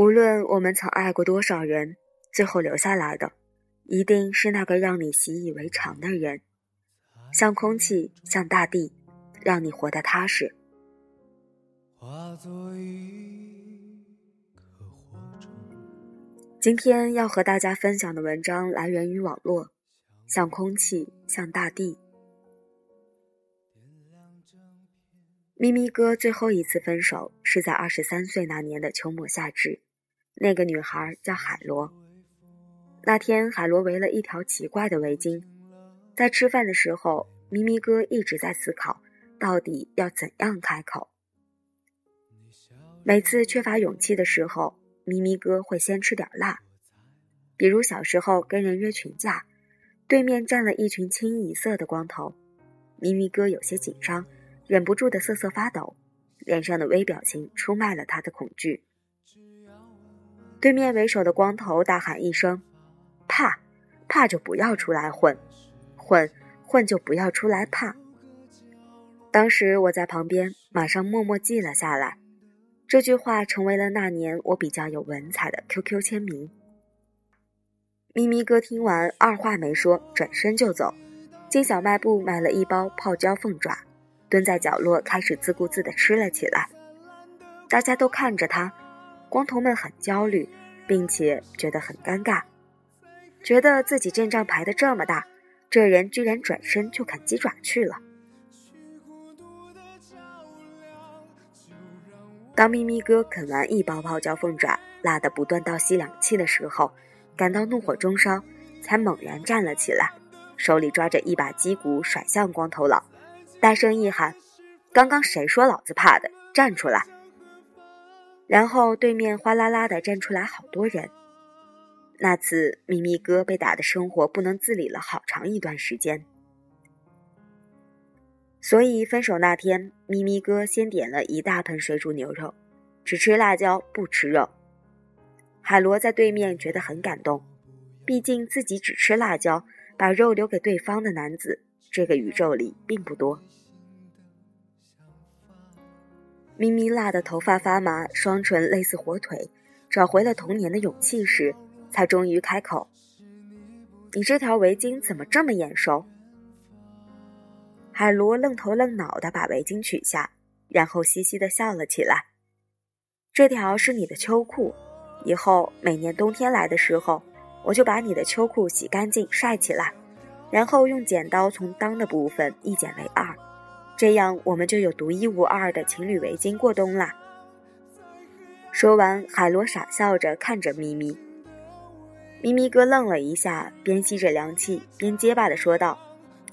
无论我们曾爱过多少人，最后留下来的，一定是那个让你习以为常的人，像空气，像大地，让你活得踏实。今天要和大家分享的文章来源于网络，像空气，像大地。咪咪哥最后一次分手是在二十三岁那年的秋末夏至，那个女孩叫海螺。那天海螺围了一条奇怪的围巾，在吃饭的时候，咪咪哥一直在思考，到底要怎样开口。每次缺乏勇气的时候，咪咪哥会先吃点辣，比如小时候跟人约群架，对面站了一群清一色的光头，咪咪哥有些紧张。忍不住的瑟瑟发抖，脸上的微表情出卖了他的恐惧。对面为首的光头大喊一声：“怕，怕就不要出来混，混，混就不要出来怕。”当时我在旁边，马上默默记了下来。这句话成为了那年我比较有文采的 QQ 签名。咪咪哥听完，二话没说，转身就走，进小卖部买了一包泡椒凤爪。蹲在角落，开始自顾自地吃了起来。大家都看着他，光头们很焦虑，并且觉得很尴尬，觉得自己阵仗排得这么大，这人居然转身就啃鸡爪去了。当咪咪哥啃完一包泡椒凤爪，辣得不断倒吸凉气的时候，感到怒火中烧，才猛然站了起来，手里抓着一把鸡骨，甩向光头佬。大声一喊：“刚刚谁说老子怕的？站出来！”然后对面哗啦啦的站出来好多人。那次咪咪哥被打的生活不能自理了好长一段时间。所以分手那天，咪咪哥先点了一大盆水煮牛肉，只吃辣椒不吃肉。海螺在对面觉得很感动，毕竟自己只吃辣椒，把肉留给对方的男子。这个宇宙里并不多。咪咪辣的头发发麻，双唇类似火腿，找回了童年的勇气时，才终于开口：“你这条围巾怎么这么眼熟？”海螺愣头愣脑的把围巾取下，然后嘻嘻的笑了起来：“这条是你的秋裤，以后每年冬天来的时候，我就把你的秋裤洗干净晒起来。”然后用剪刀从裆的部分一剪为二，这样我们就有独一无二的情侣围巾过冬啦。说完，海螺傻笑着看着咪咪。咪咪哥愣了一下，边吸着凉气边结巴的说道：“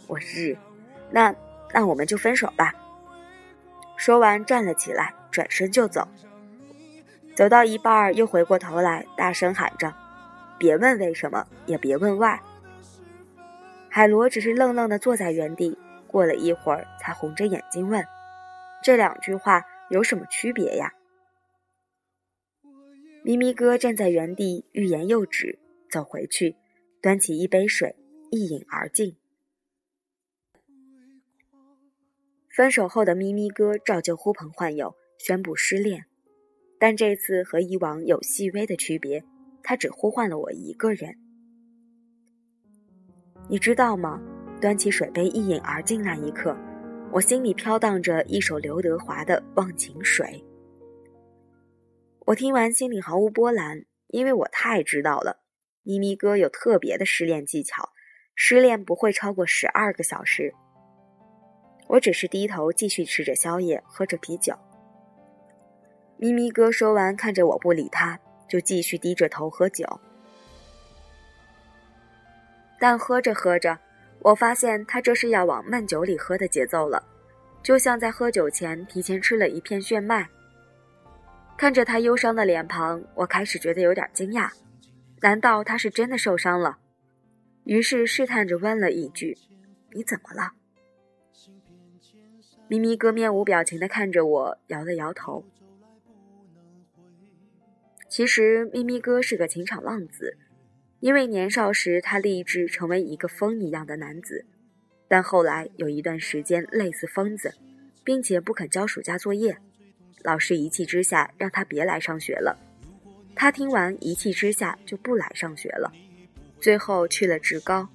我日，那那我们就分手吧。”说完站了起来，转身就走。走到一半又回过头来，大声喊着：“别问为什么，也别问 why。”海螺只是愣愣地坐在原地，过了一会儿，才红着眼睛问：“这两句话有什么区别呀？”咪咪哥站在原地，欲言又止，走回去，端起一杯水，一饮而尽。分手后的咪咪哥照旧呼朋唤友，宣布失恋，但这次和以往有细微的区别，他只呼唤了我一个人。你知道吗？端起水杯一饮而尽那一刻，我心里飘荡着一首刘德华的《忘情水》。我听完心里毫无波澜，因为我太知道了，咪咪哥有特别的失恋技巧，失恋不会超过十二个小时。我只是低头继续吃着宵夜，喝着啤酒。咪咪哥说完，看着我不理他，就继续低着头喝酒。但喝着喝着，我发现他这是要往闷酒里喝的节奏了，就像在喝酒前提前吃了一片炫迈。看着他忧伤的脸庞，我开始觉得有点惊讶，难道他是真的受伤了？于是试探着问了一句：“你怎么了？”咪咪哥面无表情地看着我，摇了摇头。其实咪咪哥是个情场浪子。因为年少时他立志成为一个风一样的男子，但后来有一段时间类似疯子，并且不肯交暑假作业，老师一气之下让他别来上学了。他听完一气之下就不来上学了，最后去了职高。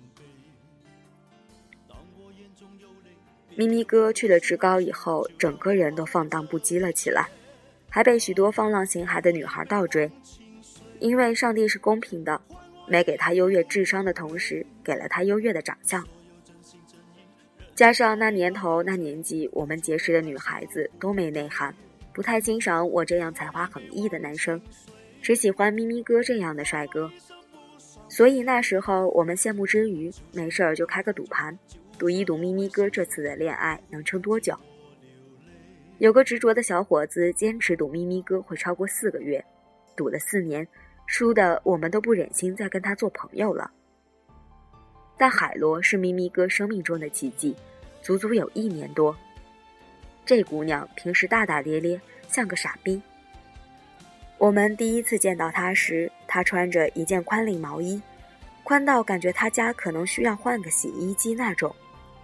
咪咪哥去了职高以后，整个人都放荡不羁了起来，还被许多放浪形骸的女孩倒追。因为上帝是公平的，没给他优越智商的同时，给了他优越的长相。加上那年头那年纪，我们结识的女孩子都没内涵，不太欣赏我这样才华横溢的男生，只喜欢咪咪哥这样的帅哥。所以那时候我们羡慕之余，没事儿就开个赌盘。赌一赌咪咪哥这次的恋爱能撑多久？有个执着的小伙子坚持赌咪咪哥会超过四个月，赌了四年，输的我们都不忍心再跟他做朋友了。但海螺是咪咪哥生命中的奇迹，足足有一年多。这姑娘平时大大咧咧，像个傻逼。我们第一次见到她时，她穿着一件宽领毛衣，宽到感觉她家可能需要换个洗衣机那种。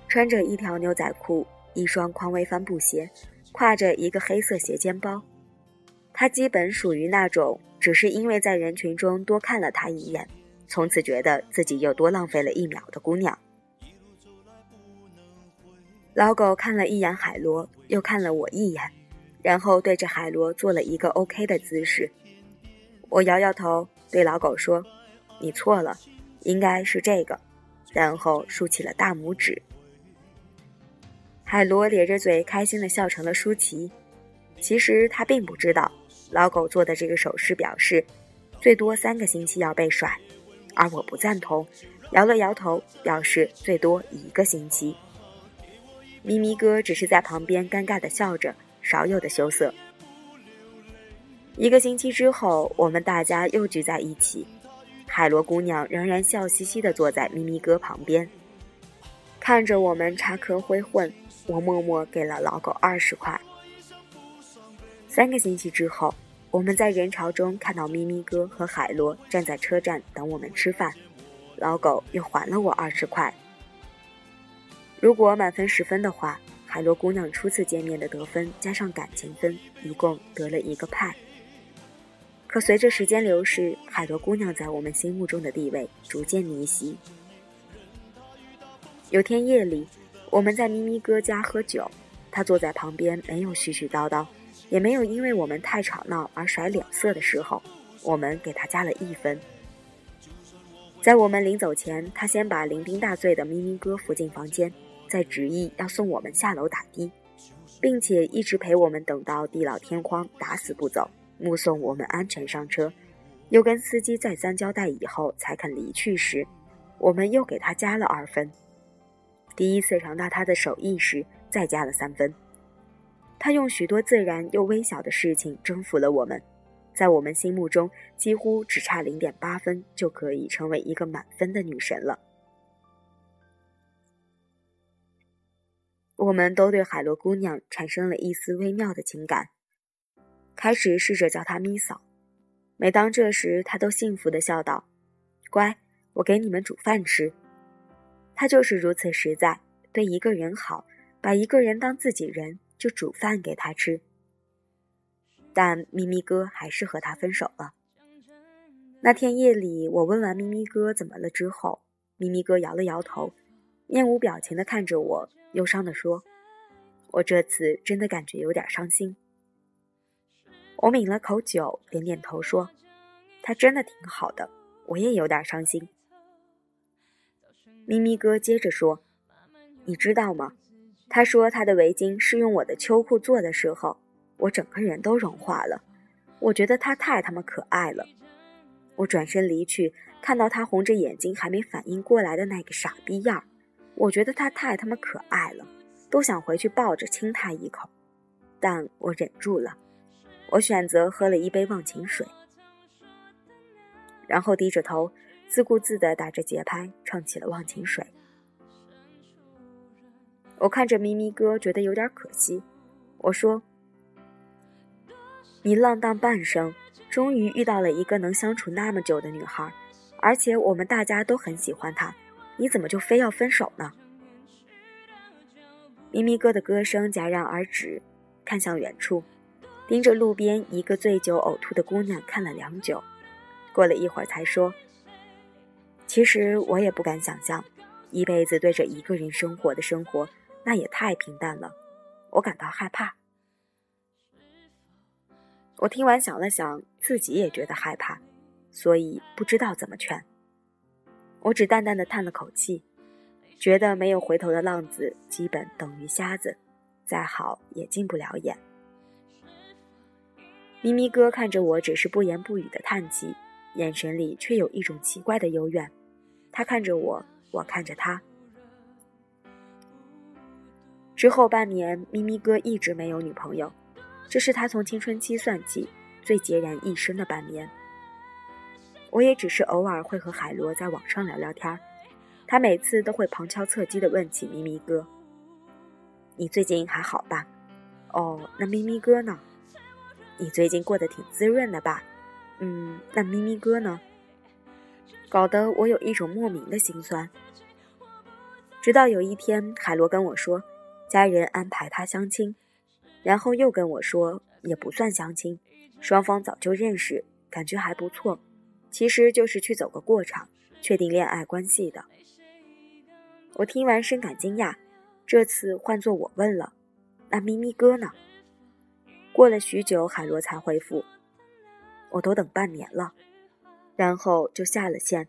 穿着一条牛仔裤，一双匡威帆布鞋，挎着一个黑色斜肩包。她基本属于那种，只是因为在人群中多看了他一眼，从此觉得自己又多浪费了一秒的姑娘。老狗看了一眼海螺，又看了我一眼，然后对着海螺做了一个 OK 的姿势。我摇摇头，对老狗说：“你错了，应该是这个。”然后竖起了大拇指。海螺咧着嘴，开心的笑成了舒淇。其实他并不知道，老狗做的这个手势表示，最多三个星期要被甩，而我不赞同，摇了摇头，表示最多一个星期。咪咪哥只是在旁边尴尬的笑着，少有的羞涩。一个星期之后，我们大家又聚在一起，海螺姑娘仍然笑嘻嘻的坐在咪咪哥旁边，看着我们插科挥混。我默默给了老狗二十块。三个星期之后，我们在人潮中看到咪咪哥和海螺站在车站等我们吃饭，老狗又还了我二十块。如果满分十分的话，海螺姑娘初次见面的得分加上感情分，一共得了一个派。可随着时间流逝，海螺姑娘在我们心目中的地位逐渐逆袭。有天夜里。我们在咪咪哥家喝酒，他坐在旁边，没有絮絮叨叨，也没有因为我们太吵闹而甩脸色的时候，我们给他加了一分。在我们临走前，他先把酩酊大醉的咪咪哥扶进房间，再执意要送我们下楼打的，并且一直陪我们等到地老天荒，打死不走，目送我们安全上车，又跟司机再三交代以后才肯离去时，我们又给他加了二分。第一次尝到他的手艺时，再加了三分。他用许多自然又微小的事情征服了我们，在我们心目中几乎只差零点八分就可以成为一个满分的女神了。我们都对海螺姑娘产生了一丝微妙的情感，开始试着叫她咪嫂。每当这时，她都幸福的笑道：“乖，我给你们煮饭吃。”他就是如此实在，对一个人好，把一个人当自己人，就煮饭给他吃。但咪咪哥还是和他分手了。那天夜里，我问完咪咪哥怎么了之后，咪咪哥摇了摇头，面无表情的看着我，忧伤的说：“我这次真的感觉有点伤心。”我抿了口酒，点点头说：“他真的挺好的，我也有点伤心。”咪咪哥接着说：“你知道吗？他说他的围巾是用我的秋裤做的时候，我整个人都融化了。我觉得他太他妈可爱了。我转身离去，看到他红着眼睛还没反应过来的那个傻逼样儿我觉得他太他妈可爱了，都想回去抱着亲他一口，但我忍住了。我选择喝了一杯忘情水，然后低着头。”自顾自地打着节拍唱起了《忘情水》。我看着咪咪哥，觉得有点可惜。我说：“你浪荡半生，终于遇到了一个能相处那么久的女孩，而且我们大家都很喜欢她，你怎么就非要分手呢？”咪咪哥的歌声戛然而止，看向远处，盯着路边一个醉酒呕吐的姑娘看了良久，过了一会儿才说：“其实我也不敢想象，一辈子对着一个人生活的生活，那也太平淡了，我感到害怕。”我听完想了想，自己也觉得害怕，所以不知道怎么劝。我只淡淡的叹了口气，觉得没有回头的浪子基本等于瞎子，再好也进不了眼。咪咪哥看着我，只是不言不语的叹气，眼神里却有一种奇怪的幽怨。他看着我，我看着他。之后半年，咪咪哥一直没有女朋友。这是他从青春期算起最孑然一身的半年。我也只是偶尔会和海螺在网上聊聊天他每次都会旁敲侧击地问起咪咪哥：“你最近还好吧？哦，那咪咪哥呢？你最近过得挺滋润的吧？嗯，那咪咪哥呢？”搞得我有一种莫名的心酸。直到有一天，海螺跟我说，家人安排他相亲。然后又跟我说，也不算相亲，双方早就认识，感觉还不错，其实就是去走个过场，确定恋爱关系的。我听完深感惊讶，这次换作我问了，那咪咪哥呢？过了许久，海螺才回复，我都等半年了，然后就下了线。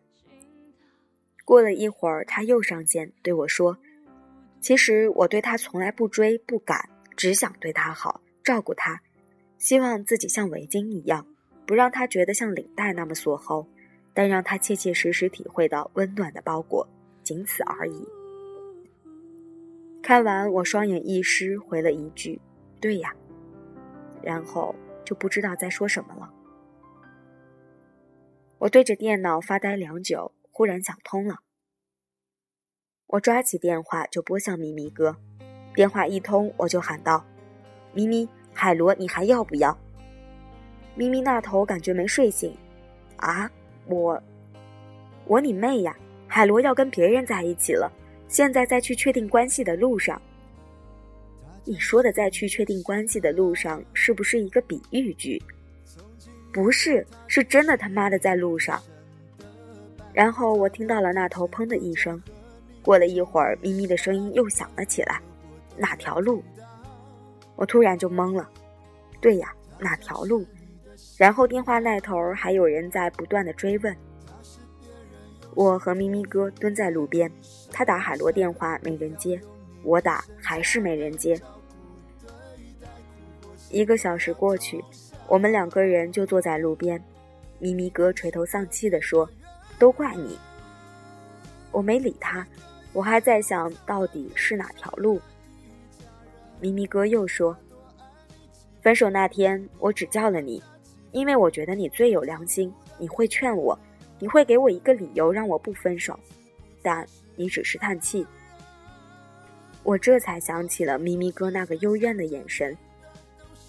过了一会儿，他又上线对我说，其实我对他从来不追不赶。只想对他好，照顾他，希望自己像围巾一样，不让他觉得像领带那么锁喉，但让他切切实实体会到温暖的包裹，仅此而已。看完，我双眼一湿，回了一句：“对呀。”然后就不知道在说什么了。我对着电脑发呆良久，忽然想通了。我抓起电话就拨向咪咪哥。电话一通，我就喊道：“咪咪，海螺，你还要不要？”咪咪那头感觉没睡醒，啊，我，我你妹呀！海螺要跟别人在一起了，现在在去确定关系的路上。你说的在去确定关系的路上，是不是一个比喻句？不是，是真的他妈的在路上。然后我听到了那头砰的一声，过了一会儿，咪咪的声音又响了起来。哪条路？我突然就懵了。对呀，哪条路？然后电话那头还有人在不断的追问。我和咪咪哥蹲在路边，他打海螺电话没人接，我打还是没人接。一个小时过去，我们两个人就坐在路边。咪咪哥垂头丧气地说：“都怪你。”我没理他，我还在想到底是哪条路。咪咪哥又说：“分手那天，我只叫了你，因为我觉得你最有良心，你会劝我，你会给我一个理由让我不分手，但你只是叹气。”我这才想起了咪咪哥那个幽怨的眼神。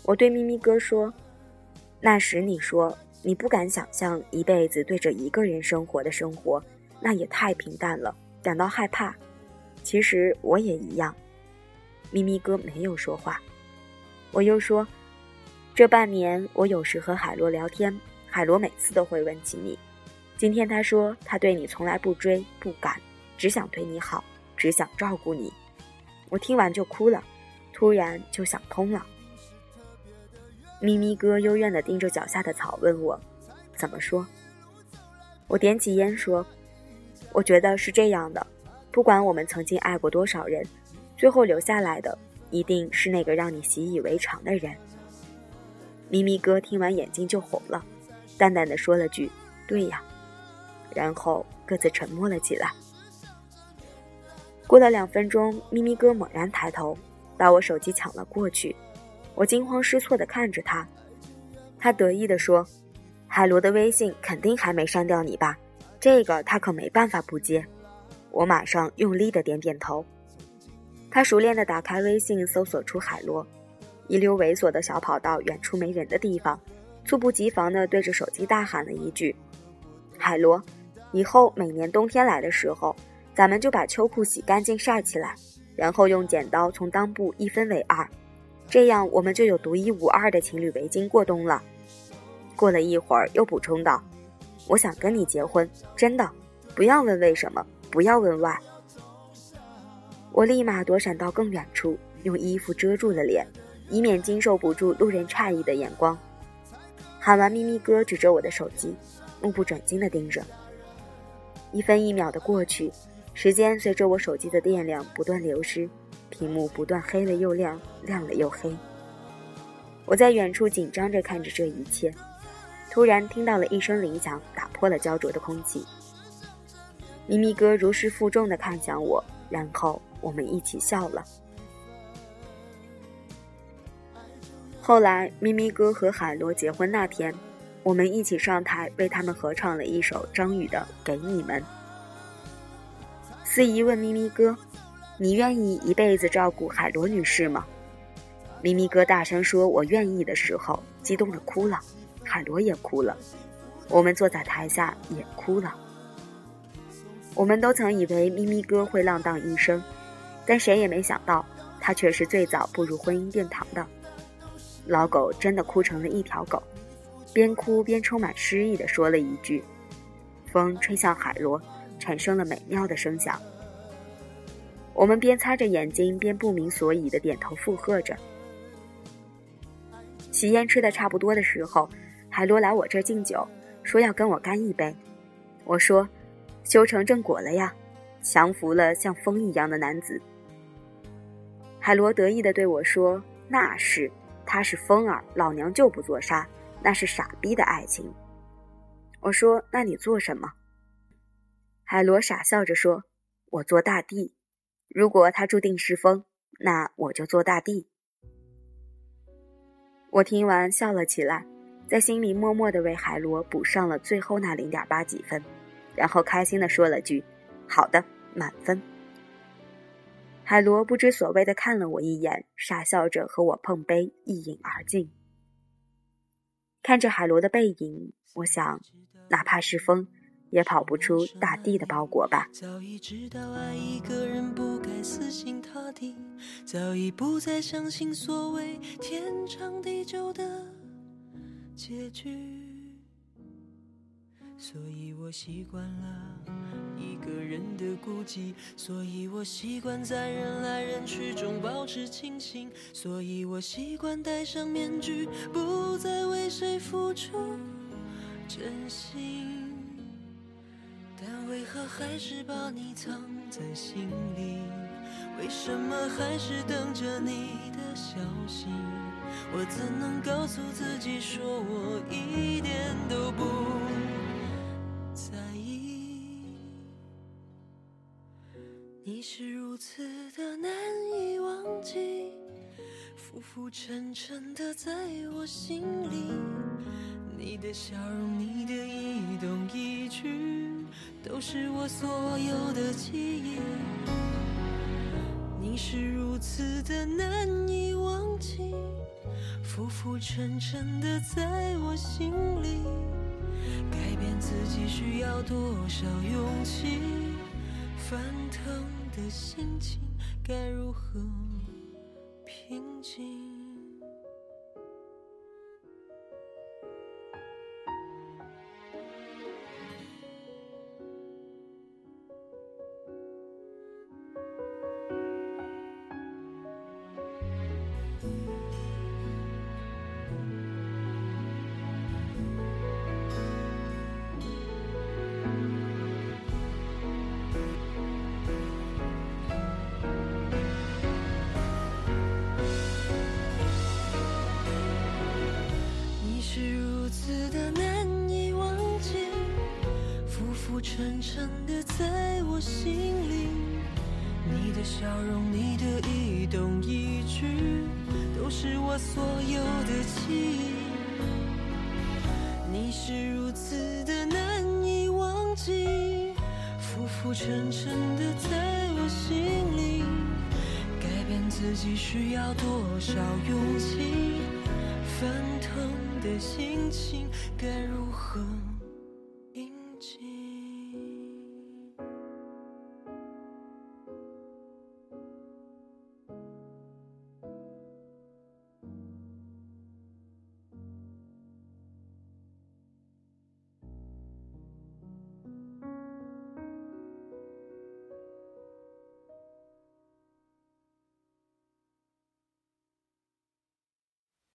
我对咪咪哥说：“那时你说你不敢想象一辈子对着一个人生活的生活，那也太平淡了，感到害怕。其实我也一样。”咪咪哥没有说话，我又说：“这半年我有时和海螺聊天，海螺每次都会问起你。今天他说他对你从来不追不赶，只想对你好，只想照顾你。”我听完就哭了，突然就想通了。咪咪哥幽怨地盯着脚下的草，问我：“怎么说？”我点起烟说：“我觉得是这样的，不管我们曾经爱过多少人。”最后留下来的一定是那个让你习以为常的人。咪咪哥听完眼睛就红了，淡淡的说了句：“对呀。”然后各自沉默了起来。过了两分钟，咪咪哥猛然抬头，把我手机抢了过去。我惊慌失措的看着他，他得意的说：“海螺的微信肯定还没删掉你吧？这个他可没办法不接。”我马上用力的点点头。他熟练的打开微信，搜索出海螺，一溜猥琐的小跑到远处没人的地方，猝不及防的对着手机大喊了一句：“海螺，以后每年冬天来的时候，咱们就把秋裤洗干净晒起来，然后用剪刀从裆部一分为二，这样我们就有独一无二的情侣围巾过冬了。过了一会儿，又补充道：“我想跟你结婚，真的，不要问为什么，不要问 why。”我立马躲闪到更远处，用衣服遮住了脸，以免经受不住路人诧异的眼光。喊完咪咪哥，指着我的手机，目不转睛地盯着。一分一秒的过去，时间随着我手机的电量不断流失，屏幕不断黑了又亮，亮了又黑。我在远处紧张着看着这一切，突然听到了一声铃响，打破了焦灼的空气。咪咪哥如释负重地看向我，然后我们一起笑了。后来，咪咪哥和海螺结婚那天。我们一起上台为他们合唱了一首张宇的《给你们》。司仪问咪咪哥：“你愿意一辈子照顾海螺女士吗？”咪咪哥大声说：“我愿意”的时候，激动的哭了，海螺也哭了，我们坐在台下也哭了。我们都曾以为咪咪哥会浪荡一生，但谁也没想到，他却是最早步入婚姻殿堂的。老狗真的哭成了一条狗。边哭边充满诗意地说了一句：“风吹向海螺，产生了美妙的声响。”我们边擦着眼睛边不明所以地点头附和着。喜宴吃的差不多的时候，海螺来我这敬酒，说要跟我干一杯。我说：“修成正果了呀，降服了像风一样的男子。”海螺得意地对我说：“那是，他是风儿，老娘就不做沙。”那是傻逼的爱情。我说：“那你做什么？”海螺傻笑着说：“我做大地。如果他注定是风，那我就做大地。”我听完笑了起来，在心里默默的为海螺补上了最后那零点八几分，然后开心的说了句：“好的，满分。”海螺不知所谓的看了我一眼，傻笑着和我碰杯，一饮而尽。看着海螺的背影，我想，哪怕是风，也跑不出大地的包裹吧。早已知道爱一个人不该死心塌地，早已不再相信所谓天长地久的结局。所以我习惯了一个人的孤寂，所以我习惯在人来人去中保持清醒，所以我习惯戴上面具，不再为谁付出真心。但为何还是把你藏在心里？为什么还是等着你的消息？我怎能告诉自己，说我一点都不在意？你是如此的难以忘记，浮浮沉沉的在我心里。你的笑容，你的一动一举，都是我所有的记忆。你是如此的难以忘记，浮浮沉沉的在我心里。改变自己需要多少勇气？翻腾的心情该如何平静？浮沉沉的在我心里。改变自己需要多少勇气？翻腾的心情该如何？